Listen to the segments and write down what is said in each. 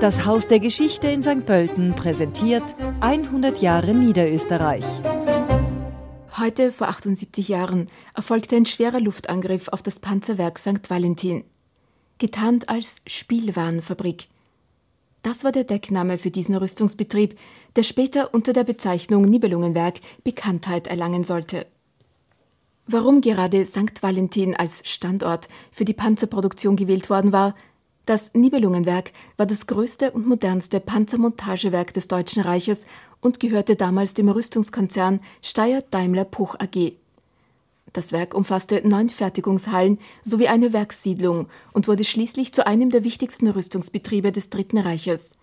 Das Haus der Geschichte in St. Pölten präsentiert 100 Jahre Niederösterreich. Heute vor 78 Jahren erfolgte ein schwerer Luftangriff auf das Panzerwerk St. Valentin. Getarnt als Spielwarenfabrik. Das war der Deckname für diesen Rüstungsbetrieb, der später unter der Bezeichnung Nibelungenwerk Bekanntheit erlangen sollte. Warum gerade St. Valentin als Standort für die Panzerproduktion gewählt worden war, das Nibelungenwerk war das größte und modernste Panzermontagewerk des Deutschen Reiches und gehörte damals dem Rüstungskonzern Steyr Daimler Puch AG. Das Werk umfasste neun Fertigungshallen sowie eine Werkssiedlung und wurde schließlich zu einem der wichtigsten Rüstungsbetriebe des Dritten Reiches.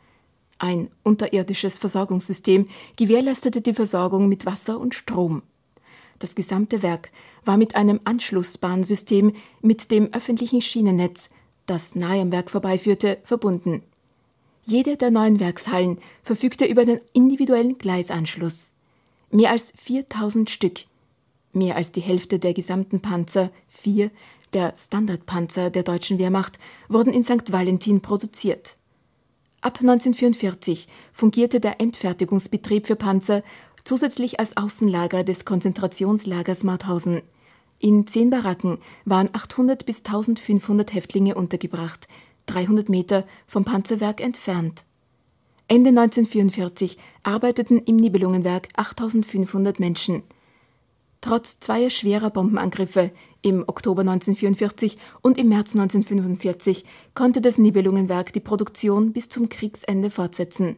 Ein unterirdisches Versorgungssystem gewährleistete die Versorgung mit Wasser und Strom. Das gesamte Werk war mit einem Anschlussbahnsystem mit dem öffentlichen Schienennetz das nahe am Werk vorbeiführte, verbunden. Jede der neuen Werkshallen verfügte über den individuellen Gleisanschluss. Mehr als 4000 Stück, mehr als die Hälfte der gesamten Panzer, vier der Standardpanzer der deutschen Wehrmacht, wurden in St. Valentin produziert. Ab 1944 fungierte der Endfertigungsbetrieb für Panzer zusätzlich als Außenlager des Konzentrationslagers Mauthausen. In zehn Baracken waren 800 bis 1500 Häftlinge untergebracht, 300 Meter vom Panzerwerk entfernt. Ende 1944 arbeiteten im Nibelungenwerk 8500 Menschen. Trotz zweier schwerer Bombenangriffe im Oktober 1944 und im März 1945 konnte das Nibelungenwerk die Produktion bis zum Kriegsende fortsetzen.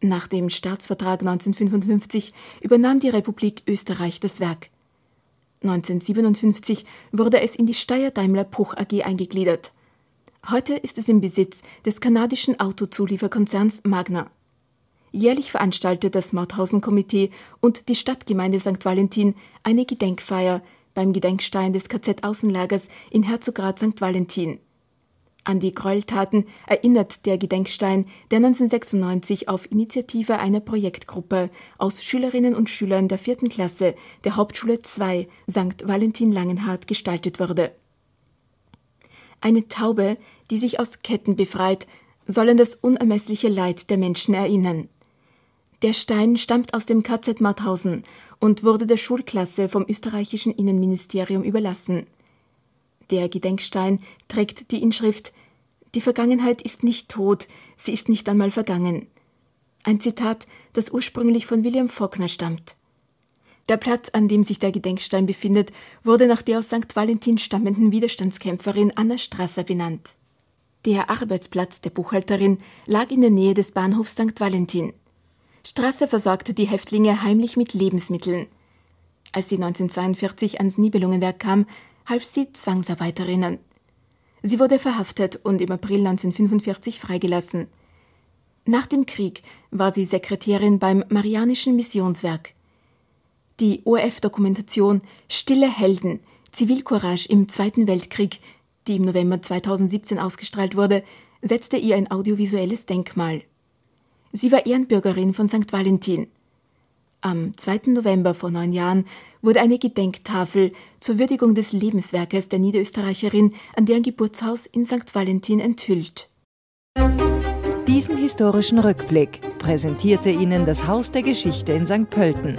Nach dem Staatsvertrag 1955 übernahm die Republik Österreich das Werk. 1957 wurde es in die Steyr Daimler Puch AG eingegliedert. Heute ist es im Besitz des kanadischen Autozulieferkonzerns Magna. Jährlich veranstaltet das Mauthausen-Komitee und die Stadtgemeinde St. Valentin eine Gedenkfeier beim Gedenkstein des KZ-Außenlagers in Herzograd St. Valentin. An die Gräueltaten erinnert der Gedenkstein, der 1996 auf Initiative einer Projektgruppe aus Schülerinnen und Schülern der vierten Klasse der Hauptschule II St. Valentin Langenhardt gestaltet wurde. Eine Taube, die sich aus Ketten befreit, soll an das unermessliche Leid der Menschen erinnern. Der Stein stammt aus dem KZ Mauthausen und wurde der Schulklasse vom österreichischen Innenministerium überlassen. Der Gedenkstein trägt die Inschrift Die Vergangenheit ist nicht tot, sie ist nicht einmal vergangen. Ein Zitat, das ursprünglich von William Faulkner stammt. Der Platz, an dem sich der Gedenkstein befindet, wurde nach der aus St. Valentin stammenden Widerstandskämpferin Anna Strasser benannt. Der Arbeitsplatz der Buchhalterin lag in der Nähe des Bahnhofs St. Valentin. Strasser versorgte die Häftlinge heimlich mit Lebensmitteln. Als sie 1942 ans Nibelungenwerk kam, half sie Zwangsarbeiterinnen. Sie wurde verhaftet und im April 1945 freigelassen. Nach dem Krieg war sie Sekretärin beim Marianischen Missionswerk. Die ORF-Dokumentation Stille Helden, Zivilcourage im Zweiten Weltkrieg, die im November 2017 ausgestrahlt wurde, setzte ihr ein audiovisuelles Denkmal. Sie war Ehrenbürgerin von St. Valentin. Am 2. November vor neun Jahren wurde eine Gedenktafel zur Würdigung des Lebenswerkes der Niederösterreicherin an deren Geburtshaus in St. Valentin enthüllt. Diesen historischen Rückblick präsentierte Ihnen das Haus der Geschichte in St. Pölten.